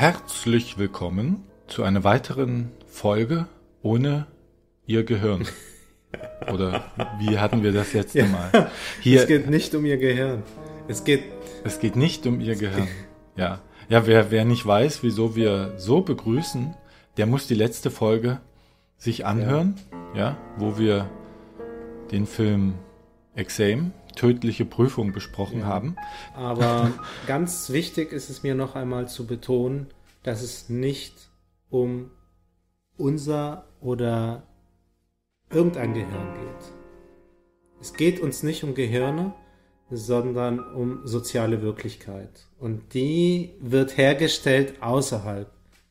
Herzlich willkommen zu einer weiteren Folge ohne Ihr Gehirn. Oder wie hatten wir das letzte Ja. Mal? Hier, Es geht nicht um ihr Gehirn. Es geht. es geht nicht um Ihr Gehirn. Ja, ja wer, wer nicht weiß, wieso wir so begrüßen, der muss die letzte Folge sich anhören, ja, wo wir den Film Exam, tödliche Prüfung besprochen Ja. haben. Aber ganz wichtig ist es mir noch einmal zu betonen, dass es nicht um unser oder irgendein Gehirn geht. Es geht uns nicht um Gehirne, sondern um soziale Wirklichkeit. Und die wird hergestellt außerhalb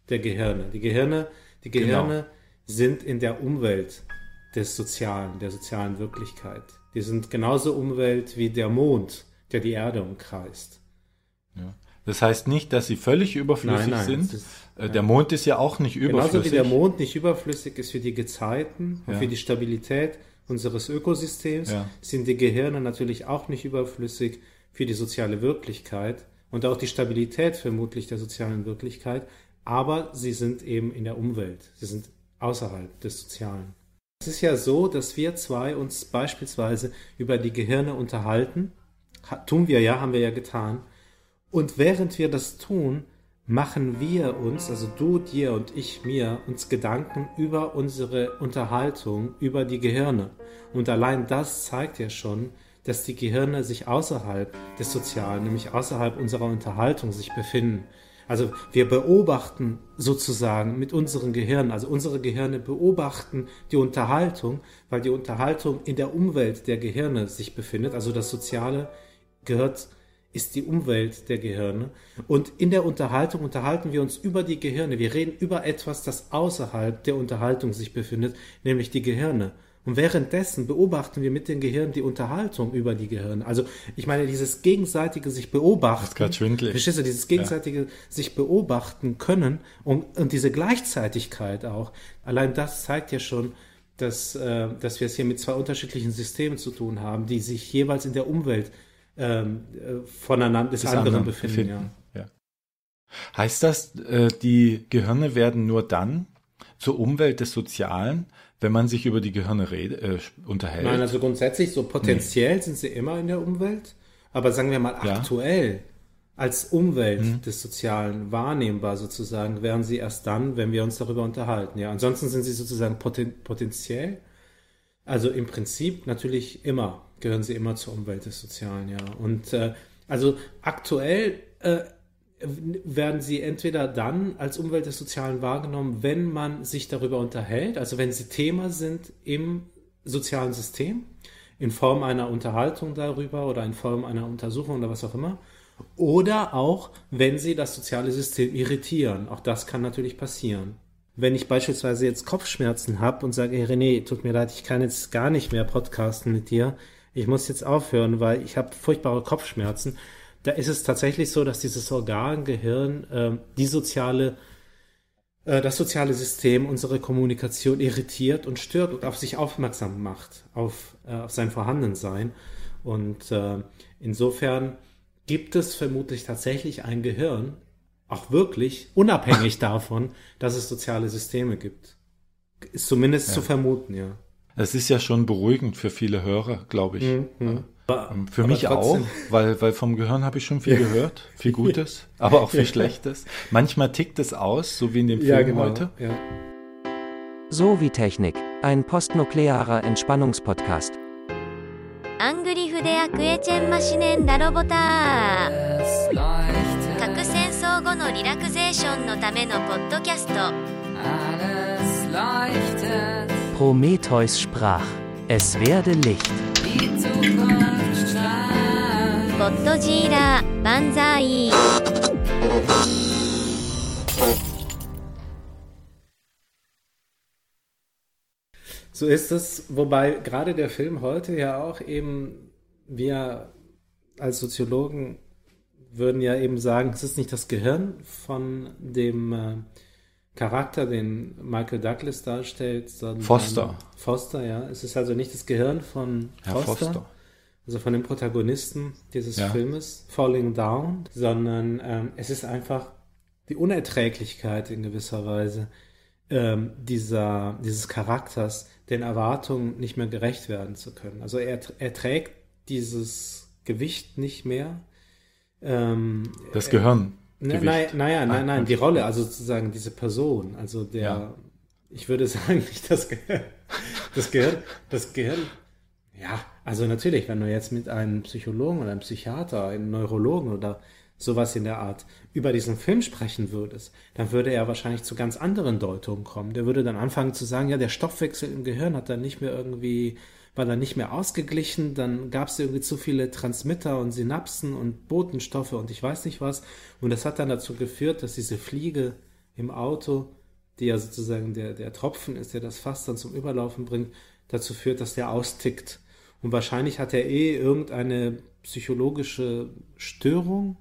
der Gehirne. Die Gehirne, die Genau. Gehirne sind in der Umwelt des Sozialen, der sozialen Wirklichkeit. Die sind genauso Umwelt wie der Mond, der die Erde umkreist. Das heißt nicht, dass sie völlig überflüssig sind. es ist- Äh, Der Mond ist ja auch nicht überflüssig. Genauso wie der Mond nicht überflüssig ist für die Gezeiten und Ja. für die Stabilität unseres Ökosystems, Ja. sind die Gehirne natürlich auch nicht überflüssig für die soziale Wirklichkeit und auch die Stabilität vermutlich der sozialen Wirklichkeit, aber sie sind eben in der Umwelt, sie sind außerhalb des Sozialen. Es ist ja so, dass wir zwei uns beispielsweise über die Gehirne unterhalten, ha, tun wir ja, haben wir ja getan, und während wir das tun, machen wir uns, also du dir und ich mir, uns Gedanken über unsere Unterhaltung, über die Gehirne. Und allein das zeigt ja schon, dass die Gehirne sich außerhalb des Sozialen, nämlich außerhalb unserer Unterhaltung sich befinden. Also wir beobachten sozusagen mit unseren Gehirnen, also unsere Gehirne beobachten die Unterhaltung, weil die Unterhaltung in der Umwelt der Gehirne sich befindet. Also das Soziale gehört ist die Umwelt der Gehirne. Und in der Unterhaltung unterhalten wir uns über die Gehirne. Wir reden über etwas, das außerhalb der Unterhaltung sich befindet, nämlich die Gehirne. Und währenddessen beobachten wir mit den Gehirnen die Unterhaltung über die Gehirne. Also ich meine, dieses gegenseitige sich beobachten. Das ist schwindelig. Verstehst du, dieses gegenseitige sich beobachten können und, und diese Gleichzeitigkeit auch. Allein das zeigt ja schon, dass, äh, dass wir es hier mit zwei unterschiedlichen Systemen zu tun haben, die sich jeweils in der Umwelt ähm, äh, voneinander des, des anderen, anderen befinden. befinden. Ja. Heißt das, äh, die Gehirne werden nur dann zur Umwelt des Sozialen, wenn man sich über die Gehirne rede, äh, unterhält? Nein, also grundsätzlich, so potenziell sind sie immer in der Umwelt, aber sagen wir mal Ja. Mhm. aktuell als Umwelt des Sozialen wahrnehmbar sozusagen, wären sie erst dann, wenn wir uns darüber unterhalten. Ja, ansonsten sind sie sozusagen poten potenziell, also im Prinzip natürlich immer, gehören sie immer zur Umwelt des Sozialen, ja. Und äh, also aktuell äh, werden sie entweder dann als Umwelt des Sozialen wahrgenommen, wenn man sich darüber unterhält, also wenn sie Thema sind im sozialen System, in Form einer Unterhaltung darüber oder in Form einer Untersuchung oder was auch immer, oder auch, wenn sie das soziale System irritieren. Auch das kann natürlich passieren. Wenn ich beispielsweise jetzt Kopfschmerzen habe und sage, hey René, tut mir leid, ich kann jetzt gar nicht mehr podcasten mit dir, ich muss jetzt aufhören, weil ich habe furchtbare Kopfschmerzen, da ist es tatsächlich so, dass dieses Organ, Gehirn, ähm, die soziale, äh, das soziale System unsere Kommunikation irritiert und stört und auf sich aufmerksam macht, auf, äh, auf sein Vorhandensein. Und äh, insofern gibt es vermutlich tatsächlich ein Gehirn, auch wirklich, unabhängig davon, dass es soziale Systeme gibt. Ist zumindest zu vermuten, ja. Das ist ja schon beruhigend für viele Hörer, glaube ich. Mhm. Ähm, Für Aber mich trotzdem- auch, weil, weil vom Gehirn habe ich schon viel gehört, viel Gutes, aber auch viel Schlechtes. Manchmal tickt es aus, so wie in dem Film heute. genau. Ja. So wie Technik, ein postnuklearer Entspannungspodcast. アングリフデアクエチェンマシネンダロボター核戦争後のリラクゼーションのためのポッドキャスト Alles leuchtet, Prometheus sprach, Es werde Licht. Godzilla, Banzai. So ist es, wobei gerade der Film heute ja auch eben, wir als Soziologen würden ja eben sagen, es ist nicht das Gehirn von dem äh, Charakter, den Michael Douglas darstellt, sondern Foster. Foster, ja. Es ist also nicht das Gehirn von Herr Foster, Foster. also von dem Protagonisten dieses Ja. Filmes, Falling Down, sondern ähm, es ist einfach die Unerträglichkeit in gewisser Weise ähm, dieser, dieses Charakters, den Erwartungen nicht mehr gerecht werden zu können. Also er, er trägt dieses Gewicht nicht mehr. Ähm, das Gehirn. Na, naja, naja, nein, nein, die Rolle, also sozusagen diese Person, also der, ja. ich würde sagen, nicht das Gehirn. Das Gehirn, das Gehirn, ja, also natürlich, wenn du jetzt mit einem Psychologen oder einem Psychiater, einem Neurologen oder sowas in der Art über diesen Film sprechen würdest, dann würde er wahrscheinlich zu ganz anderen Deutungen kommen. Der würde dann anfangen zu sagen, ja, der Stoffwechsel im Gehirn hat dann nicht mehr irgendwie, war dann nicht mehr ausgeglichen, dann gab es irgendwie zu viele Transmitter und Synapsen und Botenstoffe und ich weiß nicht was. Und das hat dann dazu geführt, dass diese Fliege im Auto, die ja sozusagen der, der Tropfen ist, der das Fass dann zum Überlaufen bringt, dazu führt, dass der austickt. Und wahrscheinlich hat er eh irgendeine psychologische Störung,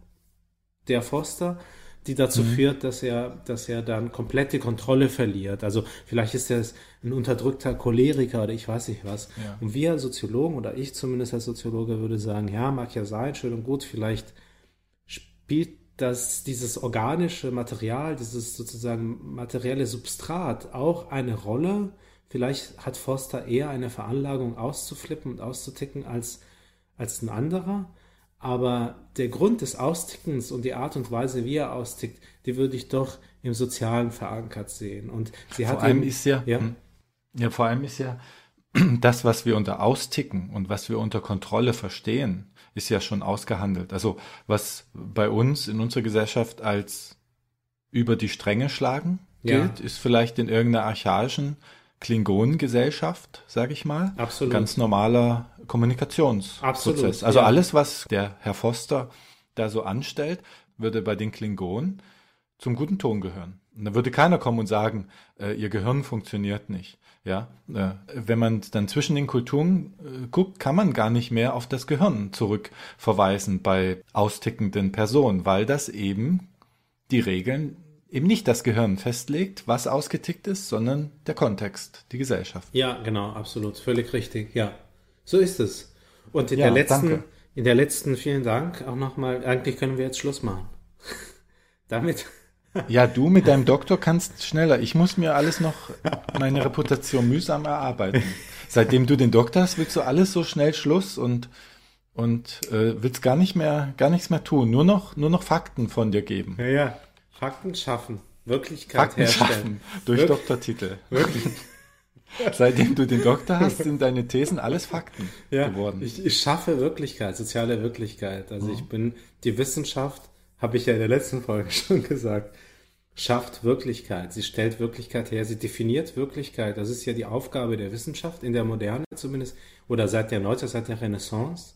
der Foster, die dazu mhm. führt, dass er, dass er dann komplett die Kontrolle verliert. Also vielleicht ist er ein unterdrückter Choleriker oder ich weiß nicht was. Ja. Und wir Soziologen oder ich zumindest als Soziologe würde sagen, ja, mag ja sein, schön und gut, vielleicht spielt das, dieses organische Material, dieses sozusagen materielle Substrat auch eine Rolle. Vielleicht hat Foster eher eine Veranlagung auszuflippen und auszuticken als, als ein anderer. Aber der Grund des Austickens und die Art und Weise, wie er austickt, die würde ich doch im Sozialen verankert sehen. Und sie hat vor allem eben, ist ja, ja, hm. ja, vor allem ist ja das, was wir unter Austicken und was wir unter Kontrolle verstehen, ist ja schon ausgehandelt. Also was bei uns in unserer Gesellschaft als über die Stränge schlagen gilt, ja. ist vielleicht in irgendeiner archaischen Klingonengesellschaft, sage ich mal. Absolut. Ganz normaler Kommunikationsprozess. Absolut, also ja. alles, was der Herr Foster da so anstellt, würde bei den Klingonen zum guten Ton gehören. Und da würde keiner kommen und sagen, äh, ihr Gehirn funktioniert nicht. Ja, äh, wenn man dann zwischen den Kulturen äh, guckt, kann man gar nicht mehr auf das Gehirn zurückverweisen bei austickenden Personen, weil das eben die Regeln eben nicht das Gehirn festlegt, was ausgetickt ist, sondern der Kontext, die Gesellschaft. Ja, genau, absolut, völlig richtig. Ja, so ist es. Und in ja, der letzten, danke. in der letzten, vielen Dank auch nochmal. Eigentlich können wir jetzt Schluss machen. Damit. Ja, du mit deinem Doktor kannst schneller. Ich muss mir alles noch meine Reputation mühsam erarbeiten. Seitdem du den Doktor hast, willst du alles so schnell Schluss und und äh, willst gar nicht mehr gar nichts mehr tun. Nur noch nur noch Fakten von dir geben. Ja, ja. Fakten schaffen, Wirklichkeit Fakten herstellen. Schaffen, durch Wir Doktortitel. Wirklich. Seitdem du den Doktor hast, sind deine Thesen alles Fakten ja, geworden. Ich, ich schaffe Wirklichkeit, soziale Wirklichkeit. Also oh. ich bin, die Wissenschaft, habe ich ja in der letzten Folge schon gesagt, schafft Wirklichkeit. Sie stellt Wirklichkeit her, sie definiert Wirklichkeit. Das ist ja die Aufgabe der Wissenschaft, in der Moderne zumindest, oder seit der Neuzeit, seit der Renaissance,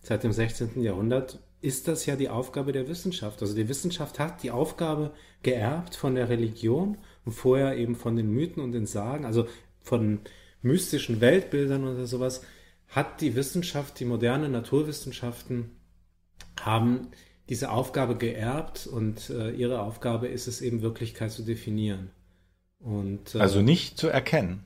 seit dem 16. Jahrhundert ist das ja die Aufgabe der Wissenschaft. Also die Wissenschaft hat die Aufgabe geerbt von der Religion und vorher eben von den Mythen und den Sagen, also von mystischen Weltbildern oder sowas, hat die Wissenschaft, die moderne Naturwissenschaften haben diese Aufgabe geerbt und äh, ihre Aufgabe ist es eben Wirklichkeit zu definieren. Und, äh, also nicht zu erkennen.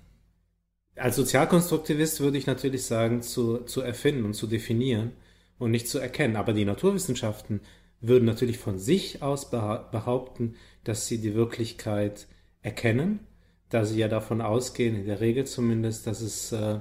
Als Sozialkonstruktivist würde ich natürlich sagen, zu, zu erfinden und zu definieren und nicht zu erkennen. Aber die Naturwissenschaften würden natürlich von sich aus behaupten, dass sie die Wirklichkeit erkennen, da sie ja davon ausgehen, in der Regel zumindest, dass es, äh,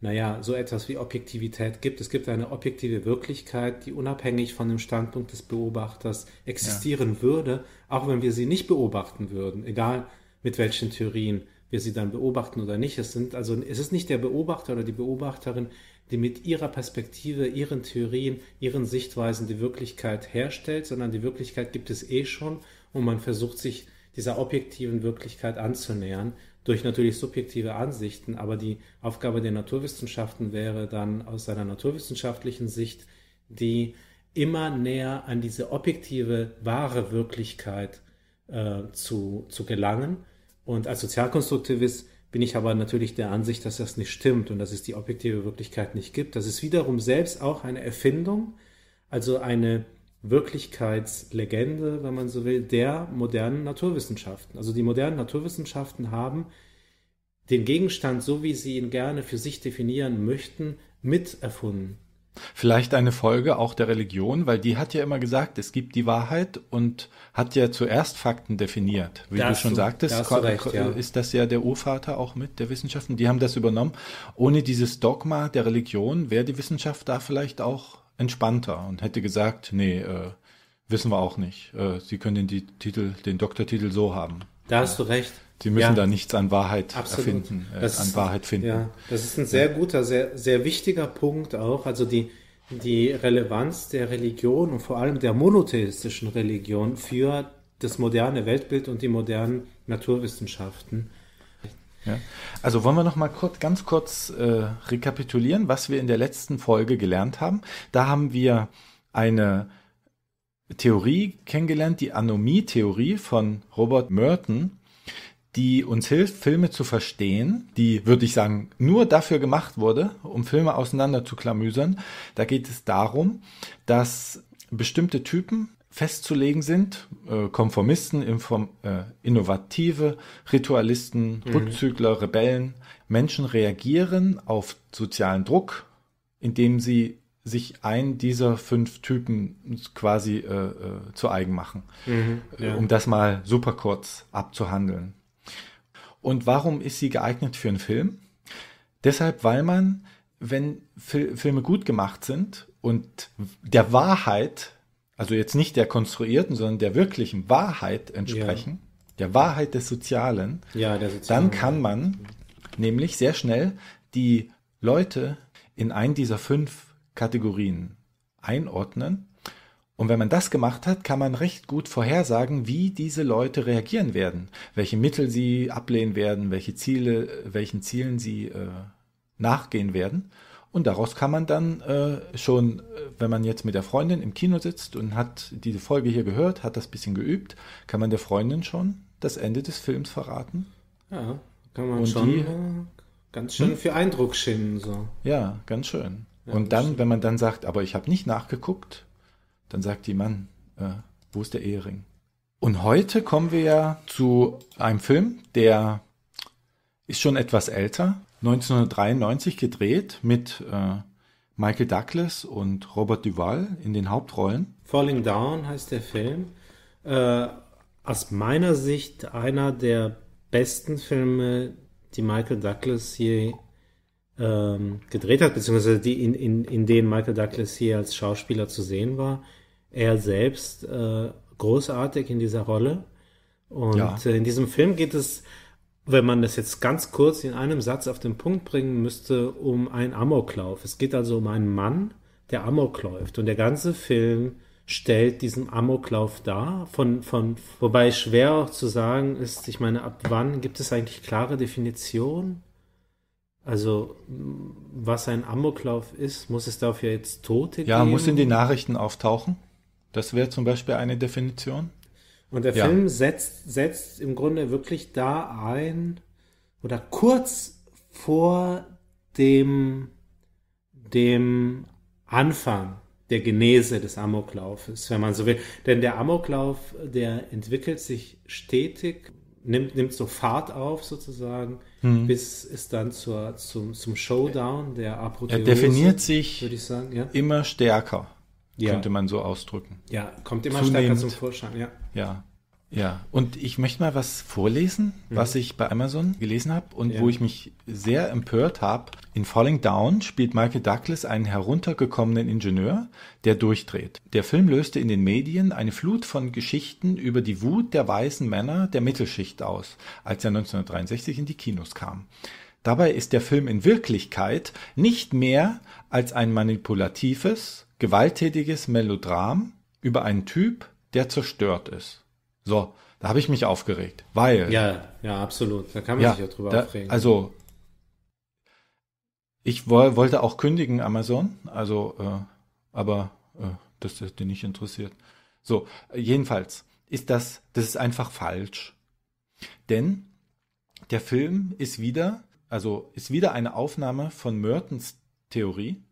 naja, so etwas wie Objektivität gibt. Es gibt eine objektive Wirklichkeit, die unabhängig von dem Standpunkt des Beobachters existieren ja. würde, auch wenn wir sie nicht beobachten würden, egal mit welchen Theorien wir sie dann beobachten oder nicht. Es sind also, es ist nicht der Beobachter oder die Beobachterin, die mit ihrer Perspektive, ihren Theorien, ihren Sichtweisen die Wirklichkeit herstellt, sondern die Wirklichkeit gibt es eh schon und man versucht sich dieser objektiven Wirklichkeit anzunähern, durch natürlich subjektive Ansichten, aber die Aufgabe der Naturwissenschaften wäre dann aus einer naturwissenschaftlichen Sicht, die immer näher an diese objektive, wahre Wirklichkeit äh, zu, zu gelangen. Und als Sozialkonstruktivist bin ich aber natürlich der Ansicht, dass das nicht stimmt und dass es die objektive Wirklichkeit nicht gibt. Das ist wiederum selbst auch eine Erfindung, also eine Wirklichkeitslegende, wenn man so will, der modernen Naturwissenschaften. Also die modernen Naturwissenschaften haben den Gegenstand, so wie sie ihn gerne für sich definieren möchten, mit erfunden. Vielleicht eine Folge auch der Religion, weil die hat ja immer gesagt, es gibt die Wahrheit und hat ja zuerst Fakten definiert. Wie Da du schon sagtest, da recht, ja. ist das ja der Urvater auch mit der Wissenschaften. Die haben das übernommen. Ohne dieses Dogma der Religion wäre die Wissenschaft da vielleicht auch entspannter und hätte gesagt, nee, äh, wissen wir auch nicht. Äh, Sie können den Titel, den Doktortitel so haben. Da hast du recht. Sie müssen Ja. da nichts an Wahrheit Absolut. erfinden, äh, Das an ist- Wahrheit finden. Ja, das ist ein sehr guter, sehr, sehr wichtiger Punkt auch. Also die, die Relevanz der Religion und vor allem der monotheistischen Religion für das moderne Weltbild und die modernen Naturwissenschaften. Ja. Also wollen wir noch mal kurz, ganz kurz äh, rekapitulieren, was wir in der letzten Folge gelernt haben. Da haben wir eine Theorie kennengelernt, die Anomie-Theorie von Robert Merton, die uns hilft, Filme zu verstehen, die, würde ich sagen, nur dafür gemacht wurde, um Filme auseinander zu klamüsern. Da geht es darum, dass bestimmte Typen festzulegen sind, äh, Konformisten, Inform äh, Innovative, Ritualisten, Rückzügler, Rebellen. Menschen reagieren auf sozialen Druck, indem sie sich einen dieser fünf Typen quasi äh, äh, zu eigen machen, äh, ja. um das mal super kurz abzuhandeln. Und warum ist sie geeignet für einen Film? Deshalb, weil man, wenn Fil Filme gut gemacht sind und der Wahrheit, also jetzt nicht der konstruierten, sondern der wirklichen Wahrheit entsprechen, der Wahrheit des Sozialen, Ja, der soziale- dann kann man nämlich sehr schnell die Leute in einen dieser fünf Kategorien einordnen. Und wenn man das gemacht hat, kann man recht gut vorhersagen, wie diese Leute reagieren werden, welche Mittel sie ablehnen werden, welche Ziele, welchen Zielen sie äh, nachgehen werden. Und daraus kann man dann äh, schon, äh, wenn man jetzt mit der Freundin im Kino sitzt und hat diese Folge hier gehört, hat das bisschen geübt, kann man der Freundin schon das Ende des Films verraten. Ja, kann man Und schon die- äh, ganz schön für Eindruck schinden. So. Ja, ganz schön. und dann, wenn man dann sagt, aber ich habe nicht nachgeguckt, dann sagt die Mann, äh, wo ist der Ehering? Und heute kommen wir ja zu einem Film, der ist schon etwas älter, 1993 gedreht mit äh, Michael Douglas und Robert Duvall in den Hauptrollen. Falling Down heißt der Film. Äh, aus meiner Sicht einer der besten Filme, die Michael Douglas hier ähm, gedreht hat, beziehungsweise die in, in, in denen Michael Douglas hier als Schauspieler zu sehen war. Er selbst äh, großartig in dieser Rolle. Und Ja. äh, in diesem Film geht es, wenn man das jetzt ganz kurz in einem Satz auf den Punkt bringen müsste, um einen Amoklauf. Es geht also um einen Mann, der Amok läuft. Und der ganze Film stellt diesen Amoklauf dar. Von, von, wobei schwer auch zu sagen ist, ich meine, ab wann gibt es eigentlich klare Definition? Also, was ein Amoklauf ist, muss es dafür jetzt Tote Ja, geben? muss in den Nachrichten auftauchen. Das wäre zum Beispiel eine Definition. Und der Ja. Film setzt, setzt im Grunde wirklich da ein oder kurz vor dem, dem Anfang der Genese des Amoklaufes, wenn man so will. Denn der Amoklauf, der entwickelt sich stetig, nimmt, nimmt so Fahrt auf sozusagen, Hm. bis es dann zur, zum, zum Showdown der Er Apotheose, definiert sich sagen, ja. immer stärker, Ja. könnte man so ausdrücken. Ja, kommt immer stärker Zunehmend. zum Vorschein, ja. Ja, ja. Und ich möchte mal was vorlesen, was ich bei Amazon gelesen habe und Ja. wo ich mich sehr empört habe. In Falling Down spielt Michael Douglas einen heruntergekommenen Ingenieur, der durchdreht. Der Film löste in den Medien eine Flut von Geschichten über die Wut der weißen Männer der Mittelschicht aus, als er 1963 in die Kinos kam. Dabei ist der Film in Wirklichkeit nicht mehr als ein manipulatives, gewalttätiges Melodram über einen Typ, der zerstört ist. So, da habe ich mich aufgeregt, weil Ja, ja, absolut. Da kann man ja, sich ja drüber da, aufregen. also ich woll, wollte auch kündigen Amazon, also äh, aber äh, das ist dir nicht interessiert. So, jedenfalls ist das, das ist einfach falsch, denn der Film ist wieder, also ist wieder eine Aufnahme von Mertens Theorie.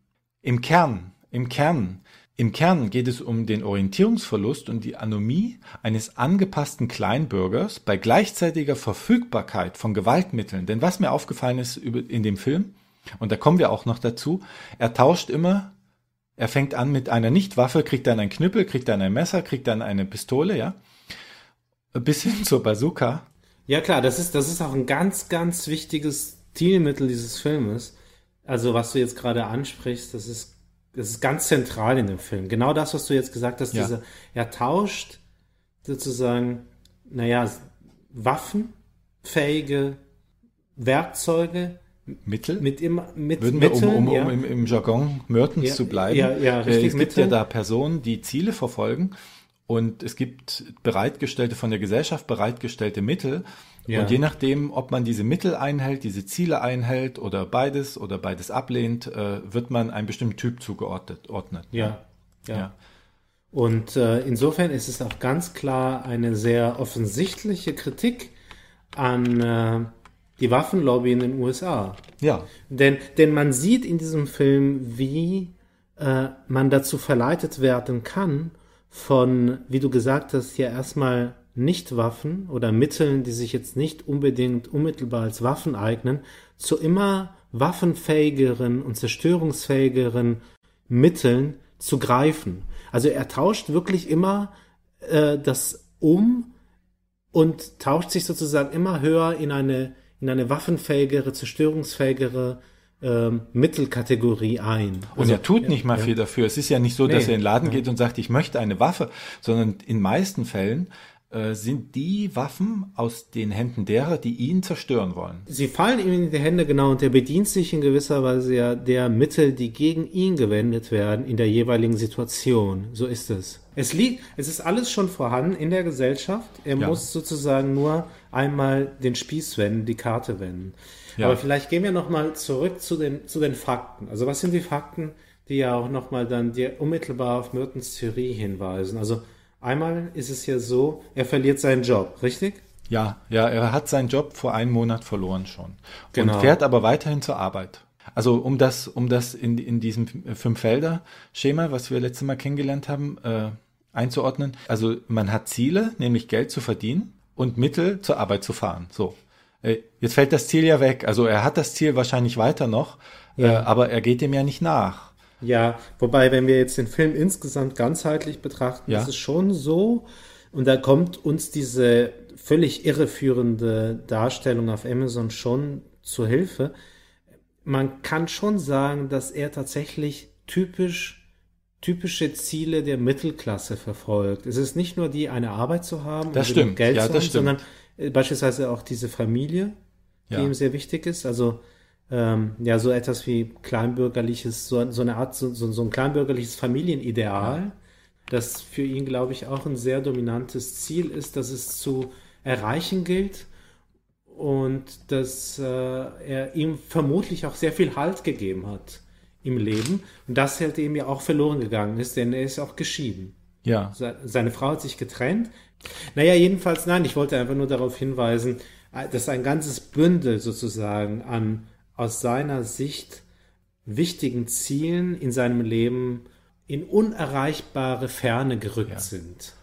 Im Kern, im Kern, im Kern geht es um den Orientierungsverlust und die Anomie eines angepassten Kleinbürgers bei gleichzeitiger Verfügbarkeit von Gewaltmitteln. Denn was mir aufgefallen ist in dem Film, und da kommen wir auch noch dazu, er tauscht immer Er fängt an mit einer Nichtwaffe, kriegt dann ein Knüppel, kriegt dann ein Messer, kriegt dann eine Pistole, ja. Bis hin zur Bazooka. Ja klar, das ist, das ist auch ein ganz, ganz wichtiges Stilmittel dieses Filmes. Also was du jetzt gerade ansprichst, das ist, das ist ganz zentral in dem Film. Genau das, was du jetzt gesagt hast, Ja. diese, er tauscht sozusagen, naja, waffenfähige Werkzeuge Mittel. mit immer, mit Würden wir, um, Mitteln, um, um ja. im, im Jargon Mertens Ja, zu bleiben. ja, ja, äh, richtig, es gibt Mittel. ja da Personen, die Ziele verfolgen und es gibt bereitgestellte, von der Gesellschaft bereitgestellte Mittel. Ja. Und je nachdem, ob man diese Mittel einhält, diese Ziele einhält oder beides oder beides ablehnt, äh, wird man einem bestimmten Typ zugeordnet. Ordnet. ja, ja. Ja. Und äh, insofern ist es auch ganz klar eine sehr offensichtliche Kritik an äh, die Waffenlobby in den USA. ja. Denn, denn man sieht in diesem Film, wie äh, man dazu verleitet werden kann, von, wie du gesagt hast, ja erstmal Nicht-Waffen oder Mitteln, die sich jetzt nicht unbedingt unmittelbar als Waffen eignen, zu immer waffenfähigeren und zerstörungsfähigeren Mitteln zu greifen. Also er tauscht wirklich immer äh, das um und tauscht sich sozusagen immer höher in eine, in eine waffenfähigere, zerstörungsfähigere ähm, Mittelkategorie ein. Und er tut nicht mal viel dafür. Es ist ja nicht so, dass Also, Nee. er in den Laden geht und sagt, ich möchte eine Waffe, sondern in meisten Fällen äh, sind die Waffen aus den Händen derer, die ihn zerstören wollen. Sie fallen ihm in die Hände, genau, und er bedient sich in gewisser Weise ja der Mittel, die gegen ihn gewendet werden in der jeweiligen Situation. So ist es. Es liegt, es ist alles schon vorhanden in der Gesellschaft. Er Ja. muss sozusagen nur einmal den Spieß wenden, die Karte wenden. Ja. Aber vielleicht gehen wir nochmal zurück zu den, zu den Fakten. Also was sind die Fakten, die ja auch nochmal dann dir unmittelbar auf Mertens Theorie hinweisen? Also einmal ist es ja so, er verliert seinen Job, richtig? Ja, ja, er hat seinen Job vor einem Monat verloren schon. Genau. Und fährt aber weiterhin zur Arbeit. Also um das, um das in, in diesem Fünf-Felder-Schema, was wir letztes Mal kennengelernt haben, äh, einzuordnen. Also man hat Ziele, nämlich Geld zu verdienen und Mittel zur Arbeit zu fahren. So. Äh, Jetzt fällt das Ziel ja weg. Also er hat das Ziel wahrscheinlich weiter noch, äh, aber er geht dem ja nicht nach. Ja, wobei, wenn wir jetzt den Film insgesamt ganzheitlich betrachten, Ja. ist es schon so, und da kommt uns diese völlig irreführende Darstellung auf Amazon schon zur Hilfe. Man kann schon sagen, dass er tatsächlich typisch, typische Ziele der Mittelklasse verfolgt. Es ist nicht nur die, eine Arbeit zu haben, Das und stimmt. Geld Ja, zu haben, sondern äh, beispielsweise auch diese Familie, die Ja. ihm sehr wichtig ist. Also ähm, ja, so etwas wie kleinbürgerliches, so, so eine Art, so, so, ein kleinbürgerliches Familienideal, das für ihn, glaube ich, auch ein sehr dominantes Ziel ist, dass es zu erreichen gilt und dass äh, er ihm vermutlich auch sehr viel Halt gegeben hat im Leben und das halt eben ja auch verloren gegangen ist, denn er ist auch geschieden. Ja. Se- Seine Frau hat sich getrennt. Naja, jedenfalls, nein, ich wollte einfach nur darauf hinweisen, äh, dass ein ganzes Bündel sozusagen an aus seiner Sicht wichtigen Zielen in seinem Leben in unerreichbare Ferne gerückt sind.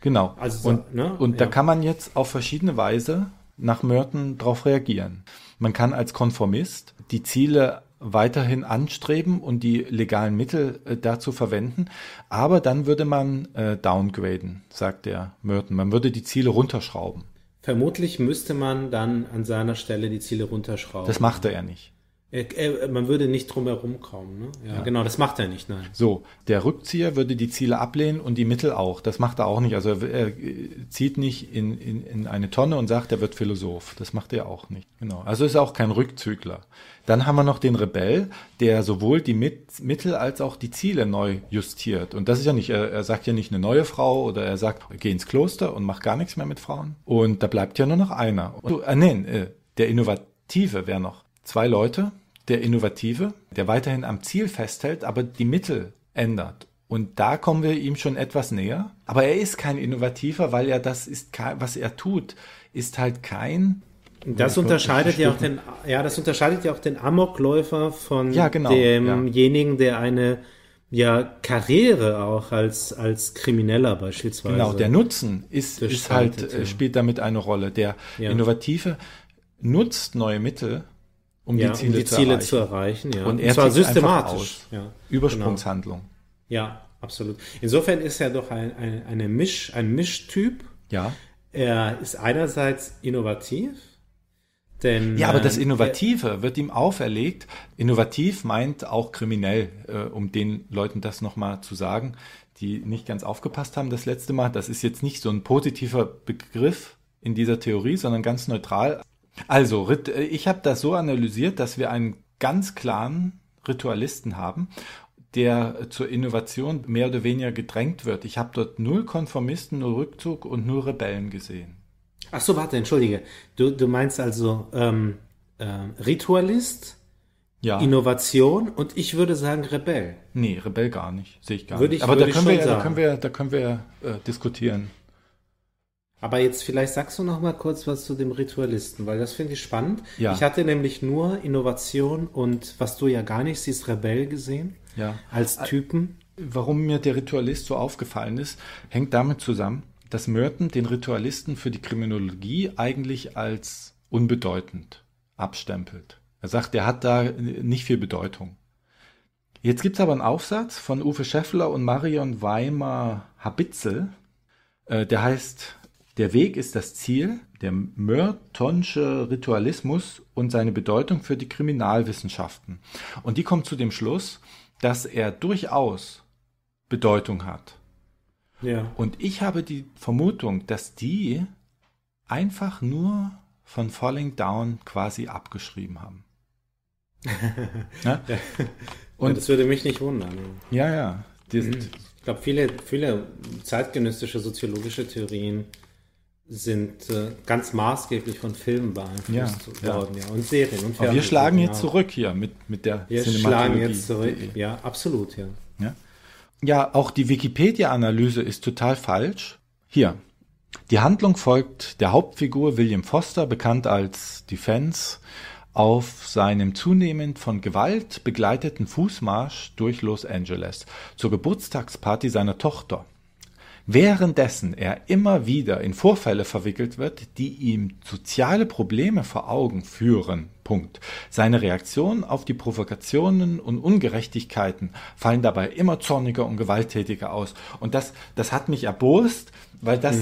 Genau. Also so, und ne? und da Ja. kann man jetzt auf verschiedene Weise nach Merton darauf reagieren. Man kann als Konformist die Ziele weiterhin anstreben und die legalen Mittel äh, dazu verwenden, aber dann würde man äh, downgraden, sagt der Merton. Man würde die Ziele runterschrauben. Vermutlich müsste man dann an seiner Stelle die Ziele runterschrauben. Das machte er nicht. Man würde nicht drum herum kommen. Ne? Ja, genau, das macht er nicht, nein. So, der Rückzieher würde die Ziele ablehnen und die Mittel auch. Das macht er auch nicht. Also er, zieht nicht in, in, in eine Tonne und sagt, er wird Philosoph. Das macht er auch nicht. Genau. Also ist er auch kein Rückzügler. Dann haben wir noch den Rebell, der sowohl die Mit Mittel als auch die Ziele neu justiert. Und das ist ja nicht, er, er sagt ja nicht eine neue Frau oder er sagt, geh ins Kloster und mach gar nichts mehr mit Frauen. Und da bleibt ja nur noch einer. Und, äh, nee, äh, der Innovative wäre noch zwei Leute. Der Innovative, der weiterhin am Ziel festhält, aber die Mittel ändert. Und da kommen wir ihm schon etwas näher. Aber er ist kein Innovativer, weil er das ist, was er tut, ist halt kein Das Ja, unterscheidet ja auch den, ja, das unterscheidet ja auch den Amokläufer von Ja, genau, demjenigen, der eine ja Karriere auch als als Krimineller beispielsweise. Genau, der Nutzen ist, ist halt, äh, ja. spielt damit eine Rolle. Der Ja. Innovative nutzt neue Mittel, um ja, die Ziele, um die zu, Ziele erreichen. zu erreichen. Ja. Und er zwar tickt einfach systematisch. Ja. Übersprungshandlung. Ja, absolut. Insofern ist er doch ein, ein, eine Misch, ein Mischtyp. Ja. Er ist einerseits innovativ, denn Ja, aber das ähm, Innovative wird ihm auferlegt. Innovativ meint auch kriminell, äh, um den Leuten das nochmal zu sagen, die nicht ganz aufgepasst haben das letzte Mal. Das ist jetzt nicht so ein positiver Begriff in dieser Theorie, sondern ganz neutral. Also, äh, ich habe das so analysiert, dass wir einen ganz klaren Ritualisten haben, der zur Innovation mehr oder weniger gedrängt wird. Ich habe dort null Konformisten, null Rückzug und null Rebellen gesehen. Ach so, warte, entschuldige. Du, du meinst also ähm, ähm, Ritualist, Ja. Innovation und ich würde sagen Rebell. Nee, Rebell gar nicht. Sehe ich gar Würde nicht. ich- Aber da können, wir, schon ja- da sagen. können wir, da können wir äh, diskutieren. Aber jetzt vielleicht sagst du noch mal kurz was zu dem Ritualisten, weil das finde ich spannend. Ja. Ich hatte nämlich nur Innovation und was du ja gar nicht siehst, Rebell gesehen Ja. als Typen. Warum mir der Ritualist so aufgefallen ist, hängt damit zusammen, dass Merton den Ritualisten für die Kriminologie eigentlich als unbedeutend abstempelt. Er sagt, der hat da nicht viel Bedeutung. Jetzt gibt es aber einen Aufsatz von Uwe Scheffler und Marion Weimer-Habitzel, äh, der heißt Der Weg ist das Ziel, der Mertonsche Ritualismus und seine Bedeutung für die Kriminalwissenschaften. Und die kommt zu dem Schluss, dass er durchaus Bedeutung hat. Ja. Und ich habe die Vermutung, dass die einfach nur von Falling Down quasi abgeschrieben haben. ja? ja, Und das würde mich nicht wundern. ja, ja. Die, Ich glaube, viele, viele zeitgenössische soziologische Theorien sind äh, ganz maßgeblich von Filmen beeinflusst Ja, ja. worden, ja. Und Serien und Aber wir schlagen jetzt ja. zurück hier mit, mit der Wir schlagen jetzt zurück. Ja, absolut, ja. Ja? ja, auch die Wikipedia-Analyse ist total falsch. Hier. Die Handlung folgt der Hauptfigur William Foster, bekannt als Defense, auf seinem zunehmend von Gewalt begleiteten Fußmarsch durch Los Angeles zur Geburtstagsparty seiner Tochter. Währenddessen er immer wieder in Vorfälle verwickelt wird, die ihm soziale Probleme vor Augen führen. Punkt. Seine Reaktionen auf die Provokationen und Ungerechtigkeiten fallen dabei immer zorniger und gewalttätiger aus. Und das, das hat mich erbost, weil das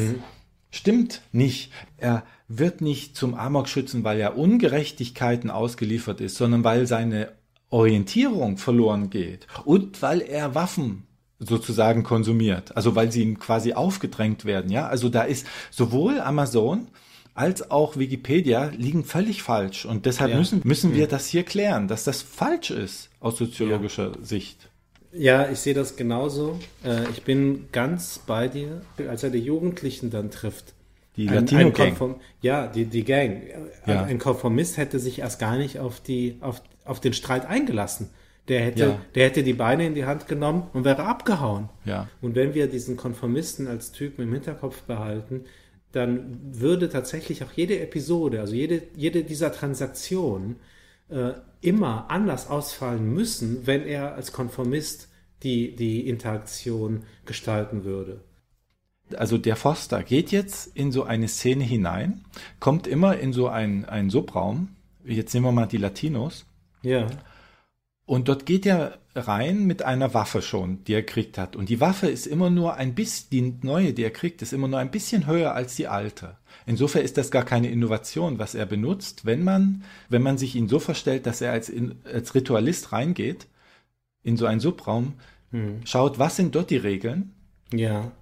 stimmt nicht. Er wird nicht zum Amokschützen, weil er Ungerechtigkeiten ausgeliefert ist, sondern weil seine Orientierung verloren geht und weil er Waffen sozusagen konsumiert, also weil sie ihm quasi aufgedrängt werden, ja. Also da ist sowohl Amazon als auch Wikipedia liegen völlig falsch und deshalb Ja. müssen müssen wir das hier klären, dass das falsch ist aus soziologischer Sicht. Ja, ich sehe das genauso. Äh, ich bin ganz bei dir, als er die Jugendlichen dann trifft. Die Ein- Latino ein Gang. Konform- Ja, die, die Gang. Ja. Ein Konformist hätte sich erst gar nicht auf, die, auf, auf den Streit eingelassen. Der hätte, Ja. der hätte die Beine in die Hand genommen und wäre abgehauen. Ja. Und wenn wir diesen Konformisten als Typen im Hinterkopf behalten, dann würde tatsächlich auch jede Episode, also jede, jede dieser Transaktionen äh, immer anders ausfallen müssen, wenn er als Konformist die, die Interaktion gestalten würde. also der Foster geht jetzt in so eine Szene hinein, kommt immer in so einen, einen Subraum, jetzt nehmen wir mal die Latinos, Ja. Und dort geht er rein mit einer Waffe schon, die er kriegt hat. Und die Waffe ist immer nur ein bisschen, die neue, die er kriegt, ist immer nur ein bisschen höher als die alte. Insofern ist das gar keine Innovation, was er benutzt, wenn man, wenn man sich ihn so verstellt, dass er als, in, als Ritualist reingeht, in so einen Subraum, schaut, was sind dort die Regeln? Ja.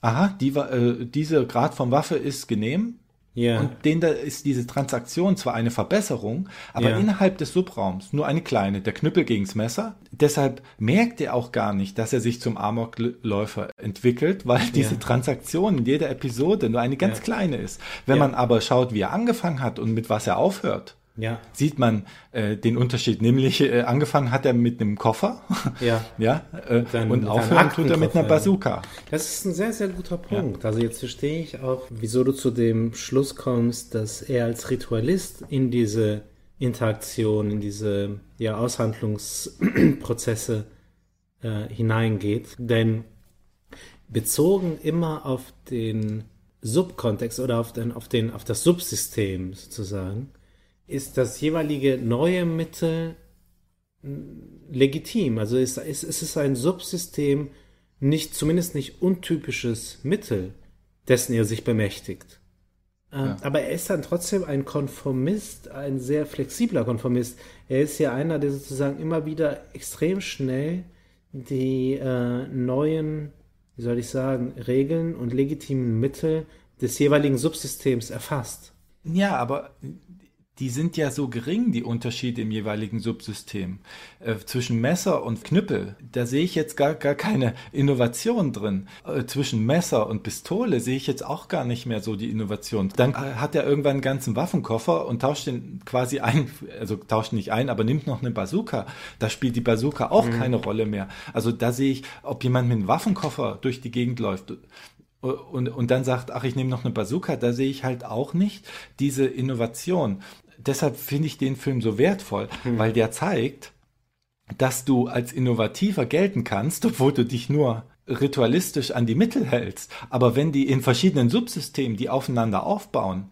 Aha, die, äh, diese Grad von Waffe ist genehm. Ja. Und den da ist diese Transaktion zwar eine Verbesserung, aber Ja. innerhalb des Subraums nur eine kleine, der Knüppel gegens Messer. Deshalb merkt er auch gar nicht, dass er sich zum Amokläufer entwickelt, weil diese Transaktion in jeder Episode nur eine ganz kleine ist. Wenn man aber schaut, wie er angefangen hat und mit was er aufhört, ja. sieht man äh, den Unterschied. Nämlich äh, angefangen hat er mit einem Koffer, Ja. ja, äh, Dann und aufhören tut er mit einer ja. Bazooka. Das ist ein sehr, sehr guter Punkt. Also jetzt verstehe ich auch, wieso du zu dem Schluss kommst, dass er als Ritualist in diese Interaktion, in diese ja, Aushandlungsprozesse äh, hineingeht. Denn bezogen immer auf den Subkontext oder auf, den, auf, den, auf das Subsystem sozusagen, ist das jeweilige neue Mittel legitim. Also es, es, es ist ein Subsystem, nicht, zumindest nicht untypisches Mittel, dessen er sich bemächtigt. Ähm, Ja. Aber er ist dann trotzdem ein Konformist, ein sehr flexibler Konformist. Er ist ja einer, der sozusagen immer wieder extrem schnell die äh, neuen, wie soll ich sagen, Regeln und legitimen Mittel des jeweiligen Subsystems erfasst. Ja, aber die sind ja so gering, die Unterschiede im jeweiligen Subsystem. Äh, zwischen Messer und Knüppel, da sehe ich jetzt gar, gar keine Innovation drin. Äh, zwischen Messer und Pistole sehe ich jetzt auch gar nicht mehr so die Innovation. Dann äh, hat er irgendwann einen ganzen Waffenkoffer und tauscht den quasi ein, also tauscht nicht ein, aber nimmt noch eine Bazooka. Da spielt die Bazooka auch keine Rolle mehr. Also da sehe ich, ob jemand mit einem Waffenkoffer durch die Gegend läuft und, und dann sagt, ach, ich nehme noch eine Bazooka, da sehe ich halt auch nicht diese Innovation. Deshalb finde ich den Film so wertvoll, weil der zeigt, dass du als innovativer gelten kannst, obwohl du dich nur ritualistisch an die Mittel hältst. Aber wenn die in verschiedenen Subsystemen, die aufeinander aufbauen,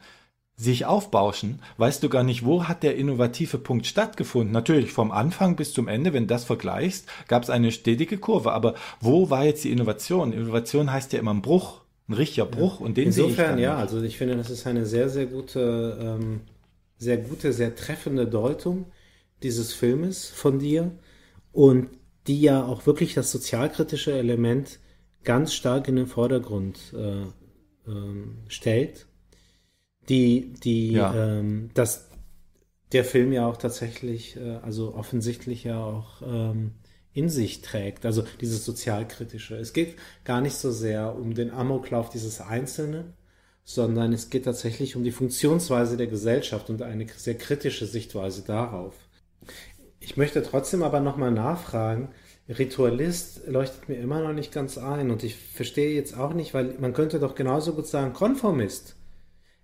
sich aufbauschen, weißt du gar nicht, wo hat der innovative Punkt stattgefunden. Natürlich vom Anfang bis zum Ende, wenn du das vergleichst, gab es eine stetige Kurve. Aber wo war jetzt die Innovation? Innovation heißt ja immer ein Bruch, ein richtiger Bruch. Und den sehe ich Insofern, ja, nicht. also ich finde, das ist eine sehr, sehr gute, ähm, sehr gute, sehr treffende Deutung dieses Filmes von dir und die ja auch wirklich das sozialkritische Element ganz stark in den Vordergrund äh, ähm, stellt. Die, die, Ja. ähm, dass der Film ja auch tatsächlich, äh, also offensichtlich ja auch ähm, in sich trägt, also dieses sozialkritische. Es geht gar nicht so sehr um den Amoklauf dieses Einzelnen, sondern es geht tatsächlich um die Funktionsweise der Gesellschaft und eine sehr kritische Sichtweise darauf. Ich möchte trotzdem aber nochmal nachfragen, Ritualist leuchtet mir immer noch nicht ganz ein und ich verstehe jetzt auch nicht, weil man könnte doch genauso gut sagen Konformist.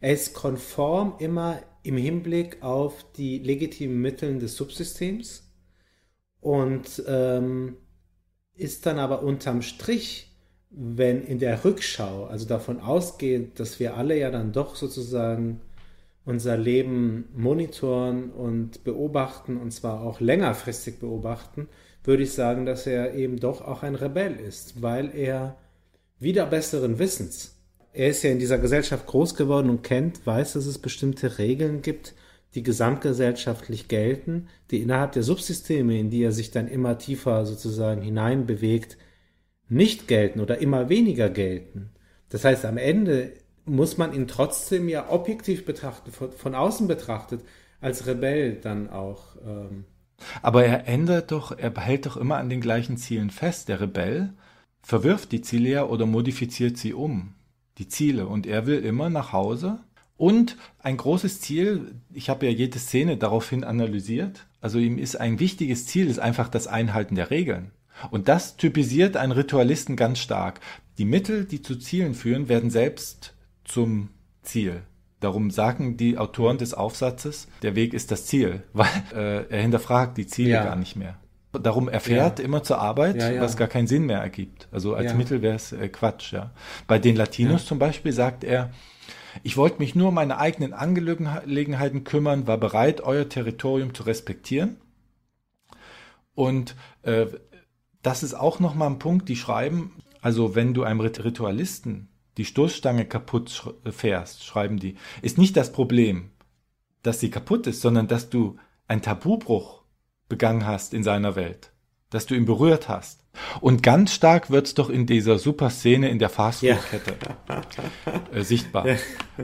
Er ist konform immer im Hinblick auf die legitimen Mittel des Subsystems und ähm, ist dann aber unterm Strich, wenn in der Rückschau, also davon ausgehend, dass wir alle ja dann doch sozusagen unser Leben monitoren und beobachten, und zwar auch längerfristig beobachten, würde ich sagen, dass er eben doch auch ein Rebell ist, weil er wieder besseren Wissens, er ist ja in dieser Gesellschaft groß geworden und kennt, weiß, dass es bestimmte Regeln gibt, die gesamtgesellschaftlich gelten, die innerhalb der Subsysteme, in die er sich dann immer tiefer sozusagen hineinbewegt, nicht gelten oder immer weniger gelten. Das heißt, am Ende muss man ihn trotzdem ja objektiv betrachten, von, von außen betrachtet, als Rebell dann auch. Ähm, Aber er ändert doch, er behält doch immer an den gleichen Zielen fest. Der Rebell verwirft die Ziele ja oder modifiziert sie um. Die Ziele. Und er will immer nach Hause. Und ein großes Ziel, ich habe ja jede Szene daraufhin analysiert. Also ihm ist ein wichtiges Ziel, ist einfach das Einhalten der Regeln. Und das typisiert einen Ritualisten ganz stark. Die Mittel, die zu Zielen führen, werden selbst zum Ziel. Darum sagen die Autoren des Aufsatzes, der Weg ist das Ziel, weil äh, er hinterfragt die Ziele Ja. gar nicht mehr. Darum er fährt Ja. immer zur Arbeit, Ja, was gar keinen Sinn mehr ergibt. Also als. Mittel wäre es äh, Quatsch. Ja. Bei den Latinos zum Beispiel sagt er, ich wollte mich nur um meine eigenen Angelegenheiten kümmern, war bereit, euer Territorium zu respektieren. Und äh, das ist auch nochmal ein Punkt, die schreiben, also wenn du einem Rit- Ritualisten die Stoßstange kaputt sch fährst, schreiben die, ist nicht das Problem, dass sie kaputt ist, sondern dass du einen Tabubruch begangen hast in seiner Welt, dass du ihn berührt hast. Und ganz stark wird's doch in dieser super Szene in der Fastfood-Kette äh, sichtbar,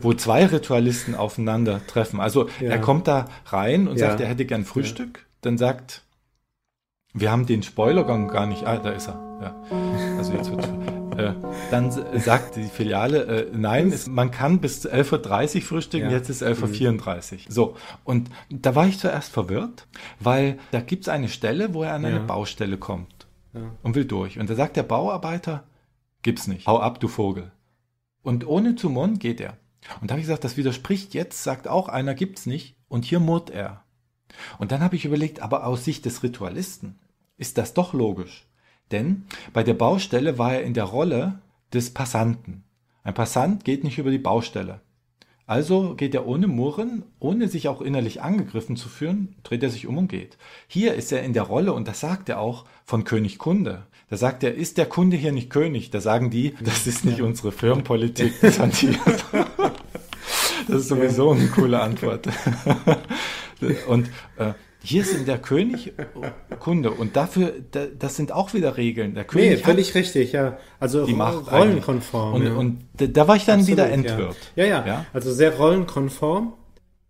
wo zwei Ritualisten aufeinandertreffen. Also Ja. er kommt da rein und Ja. sagt, er hätte gern Frühstück. Dann sagt, wir haben den Spoilergang gar nicht. Ah, da ist er. Ja. Also jetzt wird, äh, dann sagt die Filiale, äh, nein, es, man kann bis 11.30 Uhr frühstücken, Ja. jetzt ist 11.34 Uhr. So, und da war ich zuerst verwirrt, weil da gibt's eine Stelle, wo er an eine Ja. Baustelle kommt und will durch. Und da sagt der Bauarbeiter, gibt's nicht. Hau ab, du Vogel. Und ohne zu murren geht er. Und da habe ich gesagt, das widerspricht jetzt, sagt auch einer, gibt's nicht. Und hier murrt er. Und dann habe ich überlegt, aber aus Sicht des Ritualisten ist das doch logisch. Denn bei der Baustelle war er in der Rolle des Passanten. Ein Passant geht nicht über die Baustelle. Also geht er ohne Murren, ohne sich auch innerlich angegriffen zu fühlen, dreht er sich um und geht. Hier ist er in der Rolle, und das sagt er auch, von König Kunde. Da sagt er, ist der Kunde hier nicht König? Da sagen die, das ist nicht unsere Firmenpolitik, das. Das ist sowieso eine coole Antwort. Und äh, hier sind der König Kunde und dafür, da, das sind auch wieder Regeln. Der König Nee, völlig richtig, ja. Also die Macht rollenkonform. Und, ja. und da, war ich dann Absolut, wieder Endwirt. Ja. Ja, ja, Ja? Also sehr rollenkonform.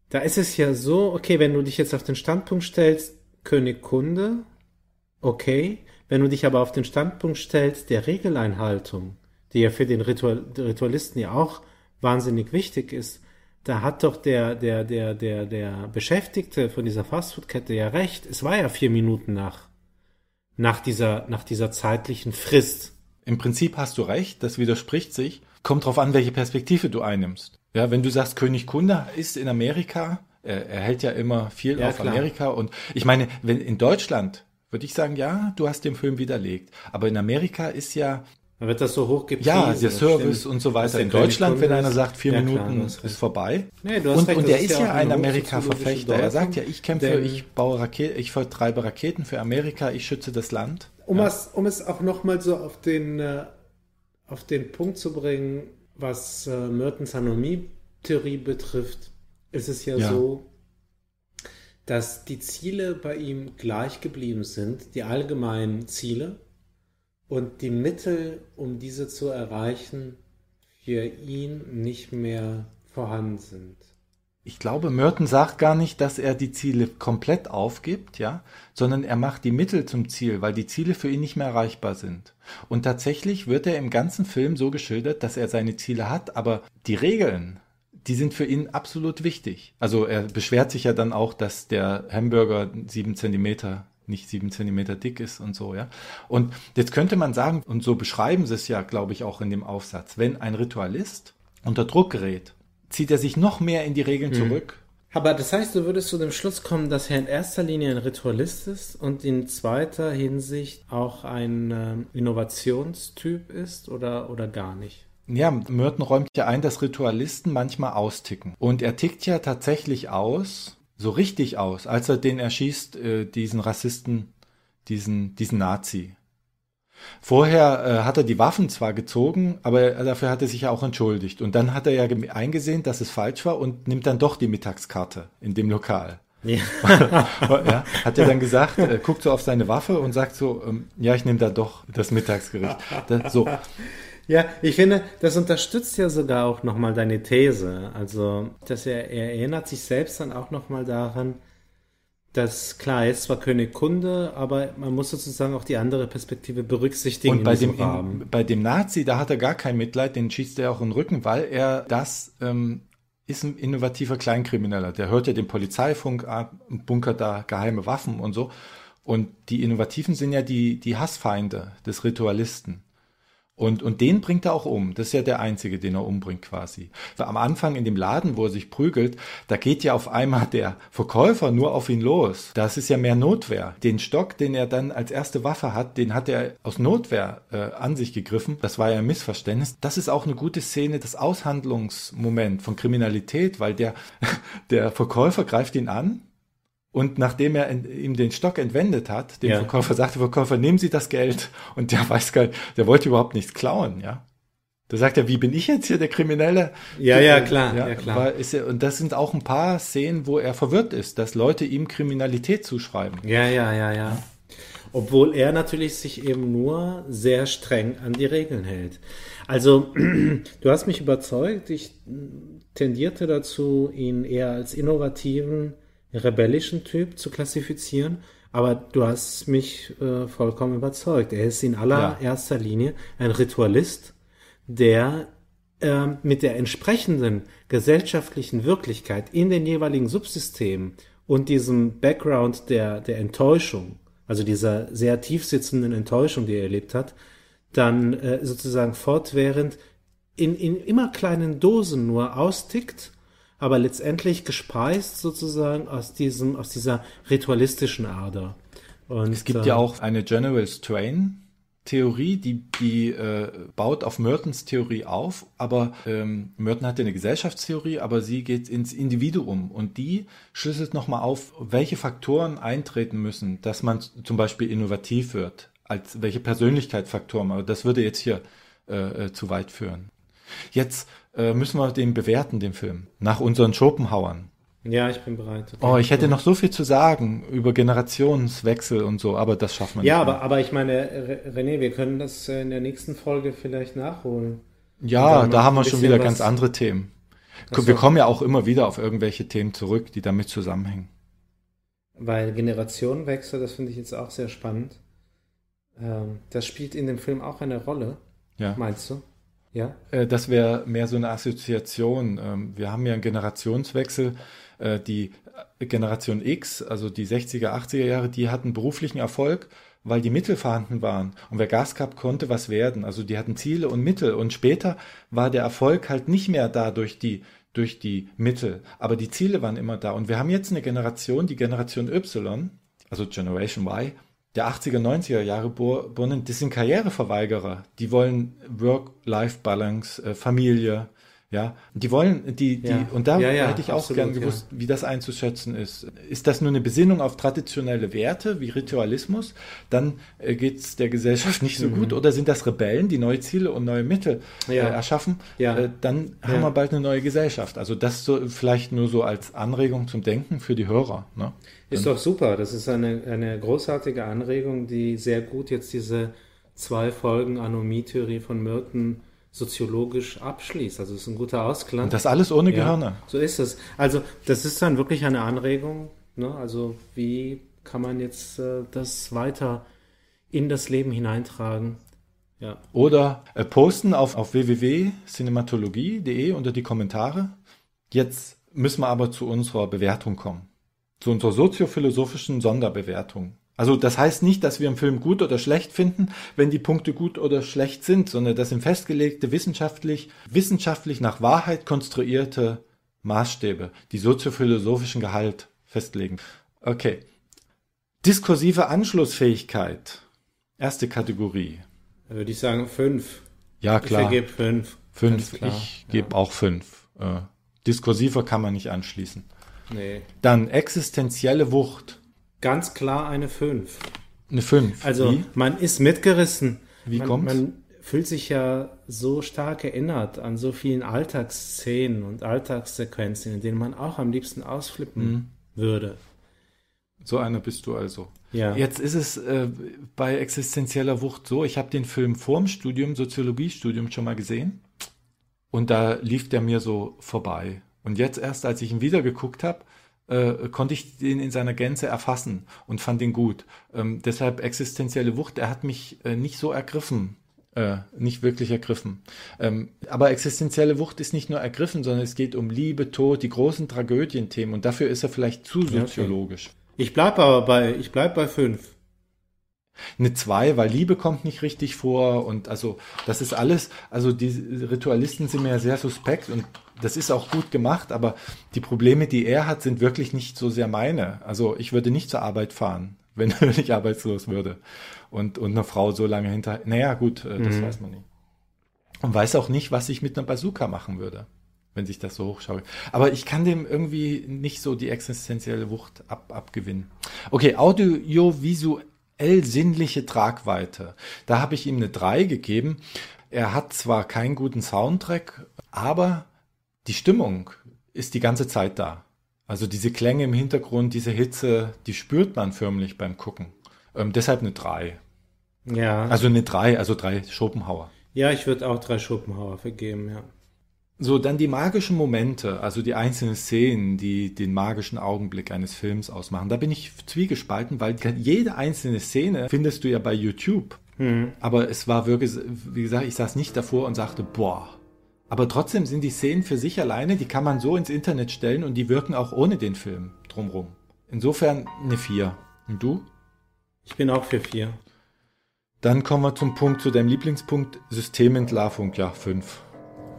Da ist es ja so, okay, wenn du dich jetzt auf den Standpunkt stellst, König Kunde, okay. Wenn du dich aber auf den Standpunkt stellst der Regeleinhaltung, die ja für den Ritual, Ritualisten ja auch wahnsinnig wichtig ist, da hat doch der, der, der, der, der Beschäftigte von dieser Fastfood-Kette ja recht. Es war ja vier Minuten nach, nach dieser, nach dieser zeitlichen Frist. Im Prinzip hast du recht, das widerspricht sich. Kommt drauf an, welche Perspektive du einnimmst. Ja, wenn du sagst, König Kunde ist in Amerika, er, er hält ja immer viel Ja, auf klar. Amerika und ich meine, wenn in Deutschland würde ich sagen, ja, du hast den Film widerlegt. Aber in Amerika ist ja, Da wird das so hochgepriesen. ja, der Service stimmt. und so weiter. In Deutschland, Kunde wenn einer sagt, vier Ja, klar, Minuten hast ist recht. vorbei. Nee, du hast und recht, und das der ist ist ja ja ein Amerika-Verfechter. Er sagt ja, ich kämpfe, ich baue Raketen, ich vertreibe Raketen für Amerika, ich schütze das Land. Um, es, um es auch nochmal so auf den, äh, auf den Punkt zu bringen, was äh, Mertens Anomie-Theorie betrifft, ist es ja, Ja. so, dass die Ziele bei ihm gleich geblieben sind, die allgemeinen Ziele und die Mittel, um diese zu erreichen, für ihn nicht mehr vorhanden sind. Ich glaube, Merton sagt gar nicht, dass er die Ziele komplett aufgibt, ja, sondern er macht die Mittel zum Ziel, weil die Ziele für ihn nicht mehr erreichbar sind. Und tatsächlich wird er im ganzen Film so geschildert, dass er seine Ziele hat, aber die Regeln, die sind für ihn absolut wichtig. Also er beschwert sich ja dann auch, dass der Hamburger sieben Zentimeter nicht sieben Zentimeter dick ist und so, ja. Und jetzt könnte man sagen, und so beschreiben sie es ja, glaube ich, auch in dem Aufsatz, wenn ein Ritualist unter Druck gerät, zieht er sich noch mehr in die Regeln zurück. Aber das heißt, du würdest zu dem Schluss kommen, dass er in erster Linie ein Ritualist ist und in zweiter Hinsicht auch ein ähm, Innovationstyp ist oder, oder gar nicht? Ja, Merton räumt ja ein, dass Ritualisten manchmal austicken. Und er tickt ja tatsächlich aus, so richtig aus, als er den erschießt, äh, diesen Rassisten, diesen, diesen Nazi. Vorher äh, hat er die Waffen zwar gezogen, aber dafür hat er sich ja auch entschuldigt. Und dann hat er ja eingesehen, dass es falsch war und nimmt dann doch die Mittagskarte in dem Lokal. Ja. ja, hat er dann gesagt, äh, guckt so auf seine Waffe und sagt so, ähm, ja, ich nehme da doch das Mittagsgericht. Das, so, Ja, ich finde, das unterstützt ja sogar auch nochmal deine These. Also, dass er, er erinnert sich selbst dann auch nochmal daran, dass klar, er ist zwar König Kunde, aber man muss sozusagen auch die andere Perspektive berücksichtigen Und bei dem, in, bei dem Nazi, da hat er gar kein Mitleid, den schießt er auch in den Rücken, weil er das ähm, ist ein innovativer Kleinkrimineller. Der hört ja den Polizeifunk ab, bunkert da geheime Waffen und so. Und die Innovativen sind ja die, die Hassfeinde des Ritualisten. Und, und den bringt er auch um. Das ist ja der einzige, den er umbringt quasi. Am Anfang in dem Laden, wo er sich prügelt, da geht ja auf einmal der Verkäufer nur auf ihn los. Das ist ja mehr Notwehr. Den Stock, den er dann als erste Waffe hat, den hat er aus Notwehr äh, an sich gegriffen. Das war ja ein Missverständnis. Das ist auch eine gute Szene, das Aushandlungsmoment von Kriminalität, weil der, der Verkäufer greift ihn an und nachdem er in, ihm den Stock entwendet hat, dem Ja. Verkäufer sagt der Verkäufer, nehmen Sie das Geld. Und der weiß gar nicht, der wollte überhaupt nichts klauen, ja. Da sagt er, wie bin ich jetzt hier der Kriminelle? Ja, ja, klar, ja, klar. War, ist er, und das sind auch ein paar Szenen, wo er verwirrt ist, dass Leute ihm Kriminalität zuschreiben. Ja, ja, ja, ja. Obwohl er natürlich sich eben nur sehr streng an die Regeln hält. Also, du hast mich überzeugt. Ich tendierte dazu, ihn eher als innovativen, rebellischen Typ zu klassifizieren. Aber du hast mich äh, vollkommen überzeugt. Er ist in allererster Linie ein Ritualist, der ähm, mit der entsprechenden gesellschaftlichen Wirklichkeit in den jeweiligen Subsystemen und diesem Background der, der Enttäuschung, also dieser sehr tief sitzenden Enttäuschung, die er erlebt hat, dann äh, sozusagen fortwährend in, in immer kleinen Dosen nur austickt, aber letztendlich gespeist sozusagen aus diesem, aus dieser ritualistischen Ader. Und, Es gibt äh, ja auch eine General Strain Theorie, die, die äh, baut auf Mertons Theorie auf, aber ähm, Merton hat ja eine Gesellschaftstheorie, aber sie geht ins Individuum und die schlüsselt nochmal auf, welche Faktoren eintreten müssen, dass man zum Beispiel innovativ wird, als welche Persönlichkeitsfaktoren, aber das würde jetzt hier äh, äh, zu weit führen. Jetzt äh, müssen wir den bewerten, den Film, nach unseren Schopenhauern. Ja, ich bin bereit. Oh, ich hätte noch so viel zu sagen über Generationswechsel und so, aber das schaffen wir Ja, nicht. aber, aber ich meine, Re- René, wir können das äh, in der nächsten Folge vielleicht nachholen. Ja, da haben wir schon wieder ganz andere Themen. Ach Wir kommen ja auch immer wieder auf irgendwelche Themen zurück, die damit zusammenhängen. Weil Generationenwechsel, das finde ich jetzt auch sehr spannend. Ähm, das spielt in dem Film auch eine Rolle, Ja. meinst du? Ja? Äh, Das wäre mehr so eine Assoziation. Ähm, Wir haben ja einen Generationswechsel. Äh, Die Generation X, also die 60er, 80er Jahre, die hatten beruflichen Erfolg, weil die Mittel vorhanden waren. Und wer Gas gehabt, konnte was werden. Also die hatten Ziele und Mittel. Und später war der Erfolg halt nicht mehr da durch die, durch die Mittel. Aber die Ziele waren immer da. Und wir haben jetzt eine Generation, die Generation Y, also Generation Y, der 80er, 90er Jahre Geborenen, das sind Karriereverweigerer. Die wollen Work-Life-Balance, äh, Familie, ja. Die wollen, die, die, Ja. und da Ja, ja, hätte ich auch absolut, gern gewusst, wie das einzuschätzen ist. Ist das nur eine Besinnung auf traditionelle Werte wie Ritualismus? Dann äh, geht es der Gesellschaft nicht so gut. Oder sind das Rebellen, die neue Ziele und neue Mittel Mhm. Äh, erschaffen? Äh, dann haben wir bald eine neue Gesellschaft. Also das so vielleicht nur so als Anregung zum Denken für die Hörer. Ne? Ist doch super. Das ist eine, eine großartige Anregung, die sehr gut jetzt diese zwei Folgen Anomie-Theorie von Merton soziologisch abschließt. Also es ist ein guter Ausklang. Und das alles ohne Ja, Gehirne. So ist es. Also das ist dann wirklich eine Anregung. Ne? Also wie kann man jetzt äh, das weiter in das Leben hineintragen? Ja. Oder äh, posten auf, auf www.cinematologie.de unter die Kommentare. Jetzt müssen wir aber zu unserer Bewertung kommen. Zu unserer soziophilosophischen Sonderbewertung. Also das heißt nicht, dass wir einen Film gut oder schlecht finden, wenn die Punkte gut oder schlecht sind, sondern das sind festgelegte wissenschaftlich, wissenschaftlich nach Wahrheit konstruierte Maßstäbe, die soziophilosophischen Gehalt festlegen. Okay. Diskursive Anschlussfähigkeit. Erste Kategorie. Da würde ich sagen fünf. Ja, Ich klar. vergebe fünf. Fünf. Ich gebe auch fünf. Äh, diskursiver kann man nicht anschließen. Nee. Dann existenzielle Wucht. Ganz klar eine fünf. Eine fünf. Also Wie? man ist mitgerissen. Wie man, kommt's? Man fühlt sich ja so stark erinnert an so vielen Alltagsszenen und Alltagssequenzen, in denen man auch am liebsten ausflippen Mhm. würde. So einer bist du also. Ja. Jetzt ist es äh, bei existenzieller Wucht so, ich habe den Film vorm Studium, Soziologiestudium schon mal gesehen und da lief der mir so vorbei. Und jetzt erst, als ich ihn wieder geguckt habe, äh, konnte ich den in seiner Gänze erfassen und fand ihn gut. Ähm, deshalb existenzielle Wucht, er hat mich äh, nicht so ergriffen. Äh, nicht wirklich ergriffen. Ähm, aber existenzielle Wucht ist nicht nur ergriffen, sondern es geht um Liebe, Tod, die großen Tragödienthemen und dafür ist er vielleicht zu okay. soziologisch. Ich bleibe aber bei, ich bleib bei fünf. Eine 2, weil Liebe kommt nicht richtig vor und also das ist alles, also die Ritualisten sind mir ja sehr suspekt und das ist auch gut gemacht, aber die Probleme, die er hat, sind wirklich nicht so sehr meine. Also ich würde nicht zur Arbeit fahren, wenn ich arbeitslos würde und, und eine Frau so lange hinter, naja gut, äh, das weiß man nicht. Und weiß auch nicht, was ich mit einer Bazooka machen würde, wenn sich das so hochschaue. Aber ich kann dem irgendwie nicht so die existenzielle Wucht ab, abgewinnen. Okay, audiovisuell sinnliche Tragweite. Da habe ich ihm eine 3 gegeben. Er hat zwar keinen guten Soundtrack, aber die Stimmung ist die ganze Zeit da. Also diese Klänge im Hintergrund, diese Hitze, die spürt man förmlich beim Gucken. Ähm, deshalb eine 3. Ja. Also eine 3, also drei Schopenhauer. ja, ich würde auch drei Schopenhauer vergeben, ja. So, dann die magischen Momente, also die einzelnen Szenen, die den magischen Augenblick eines Films ausmachen. Da bin ich zwiegespalten, weil jede einzelne Szene findest du ja bei YouTube. Aber es war wirklich, wie gesagt, ich saß nicht davor und sagte, boah. Aber trotzdem sind die Szenen für sich alleine, die kann man so ins Internet stellen und die wirken auch ohne den Film drumrum. Insofern eine 4. Und du? Ich bin auch für vier. Dann kommen wir zum Punkt, zu deinem Lieblingspunkt, Systementlarvung. Ja, 5.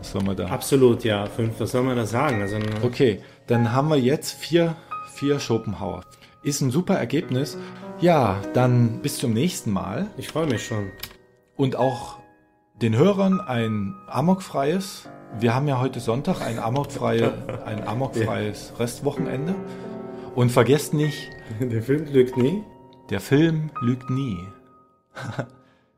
Was soll man da? Absolut, ja, fünf, was soll man da sagen? Also, okay, dann haben wir jetzt vier, vier Schopenhauer. Ist ein super Ergebnis. Ja, dann bis zum nächsten Mal. Ich freue mich schon. Und auch den Hörern ein amokfreies. Wir haben ja heute Sonntag ein amokfreie, ein amokfreies Restwochenende. Und vergesst nicht. Der Film lügt nie. Der Film lügt nie.